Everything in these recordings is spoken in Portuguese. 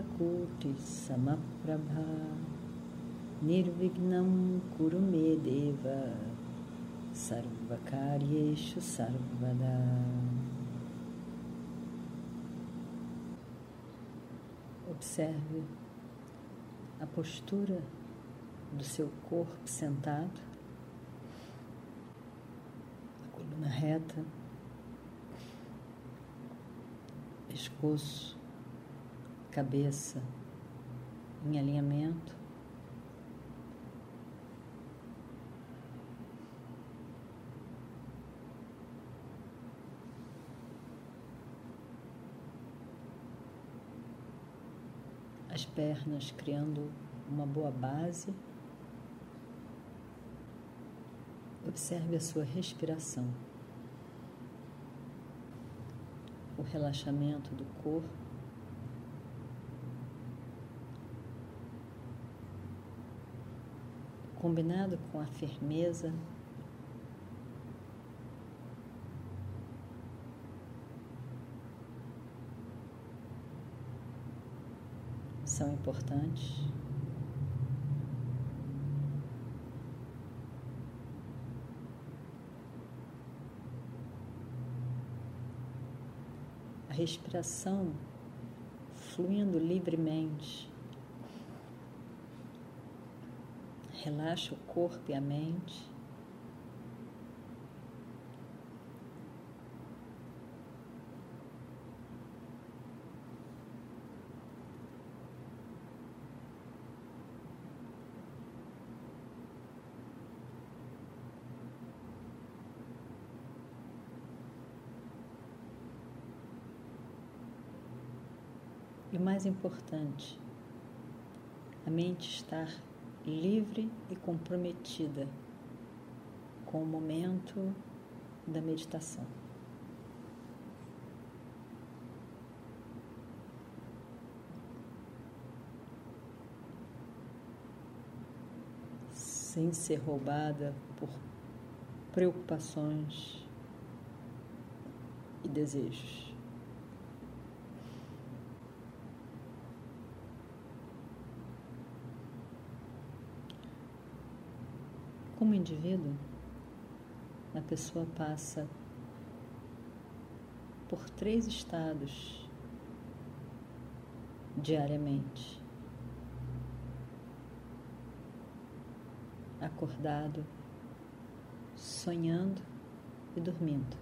Suryakoti Samaprabha. Nirvignam Kurumedeva Sarvakaryeshu Sarvada. Observe a postura do seu corpo sentado, a coluna reta, pescoço, cabeça em alinhamento. As pernas criando uma boa base. Observe a sua respiração. o relaxamento do corpo. Combinado com a firmeza são importantes. respiração fluindo livremente. Relaxa o corpo e a mente. E o mais importante, a mente estar livre e comprometida com o momento da meditação. Sem ser roubada por preocupações e desejos. Como indivíduo, a pessoa passa por três estados diariamente: acordado, sonhando e dormindo.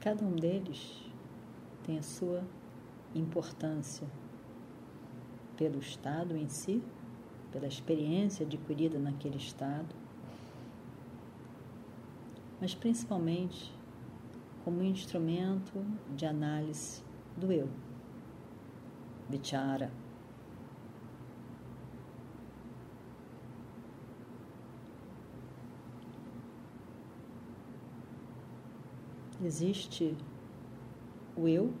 Cada um deles tem a sua importância pelo estado em si, pela experiência adquirida naquele estado, mas principalmente como instrumento de análise do eu, vichara. Existe o eu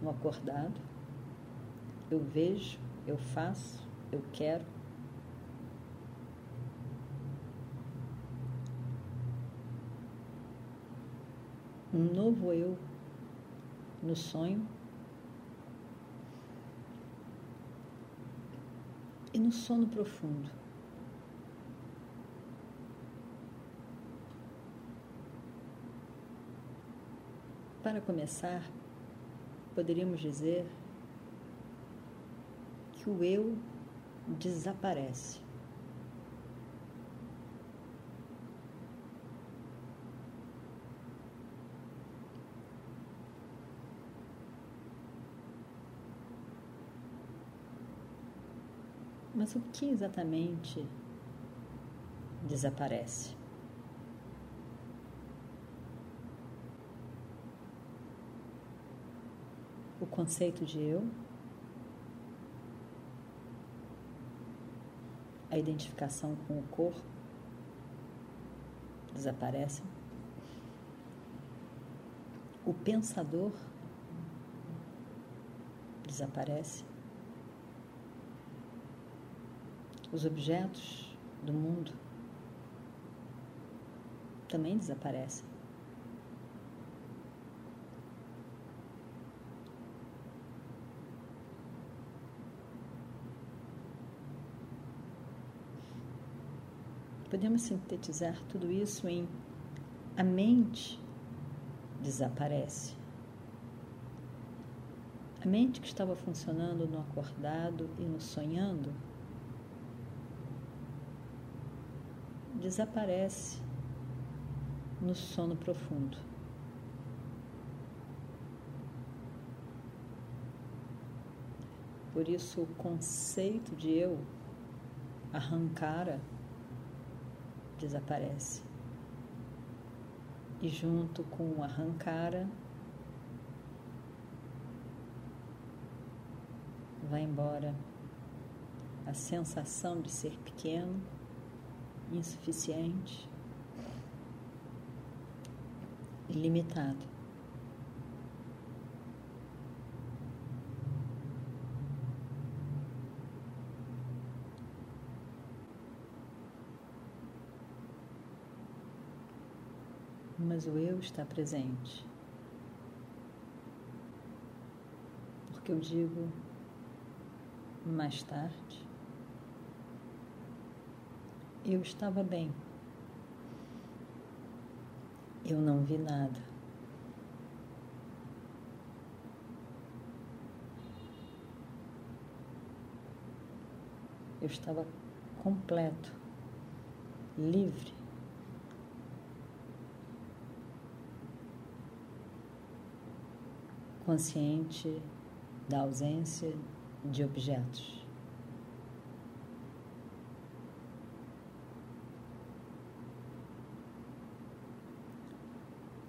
no acordado. Eu vejo, eu faço, eu quero. Um novo eu no sonho e no sono profundo. Para começar, poderíamos dizer que o eu desaparece. Mas o que exatamente desaparece? Conceito de eu, a identificação com o corpo desaparecem. O pensador desaparece. Os objetos do mundo também desaparecem. Podemos sintetizar tudo isso em a mente desaparece. A mente que estava funcionando no acordado e no sonhando desaparece no sono profundo. Por isso, o conceito de eu arrancara desaparece. E junto com o arrancara, vai embora a sensação de ser pequeno, insuficiente, ilimitado. Mas o eu está presente. Porque eu digo mais tarde, eu estava bem. Eu não vi nada. Eu estava completo, livre. Consciente da ausência de objetos.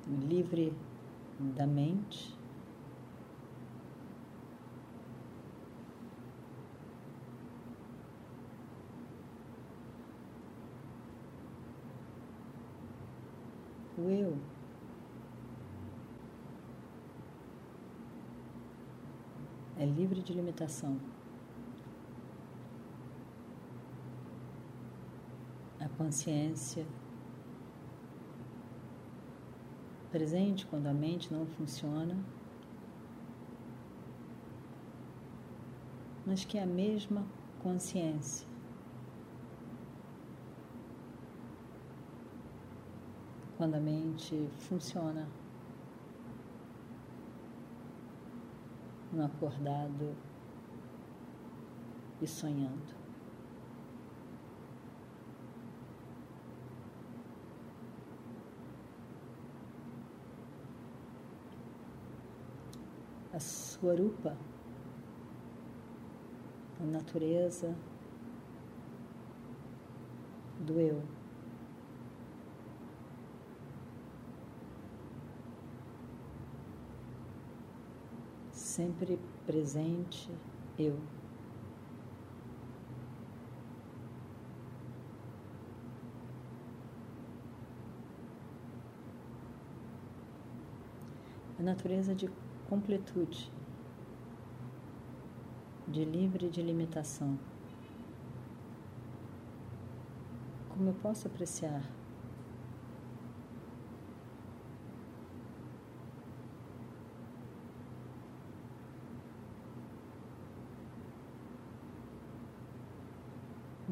Livre da mente. O eu é livre de limitação. A consciência presente quando a mente não funciona, mas que é a mesma consciência. Quando a mente funciona. No acordado e sonhando. A Swarupa, a natureza do eu. Sempre presente eu. A natureza de completude, de livre de limitação. Como eu posso apreciar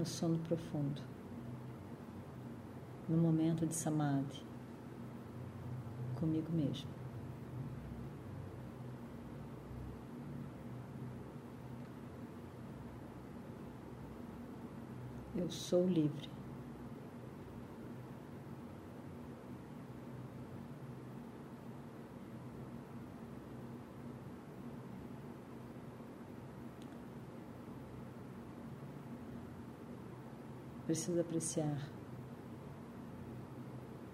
no sono profundo, no momento de samadhi, comigo mesmo. Eu sou livre. precisa apreciar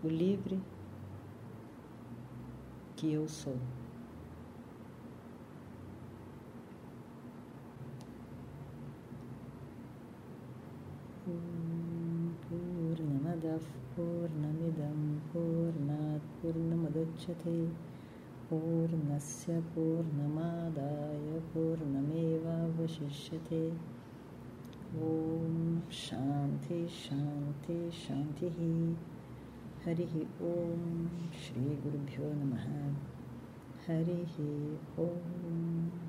o livre que eu sou. Purnamadav Purnamidam Purnat Purnamadachyate Purnasya Purnamadaya Purnameva Vashishyate शान्ति शान्ति हरिः ॐ श्रीगुरुभ्यो नमः। हरिः ॐ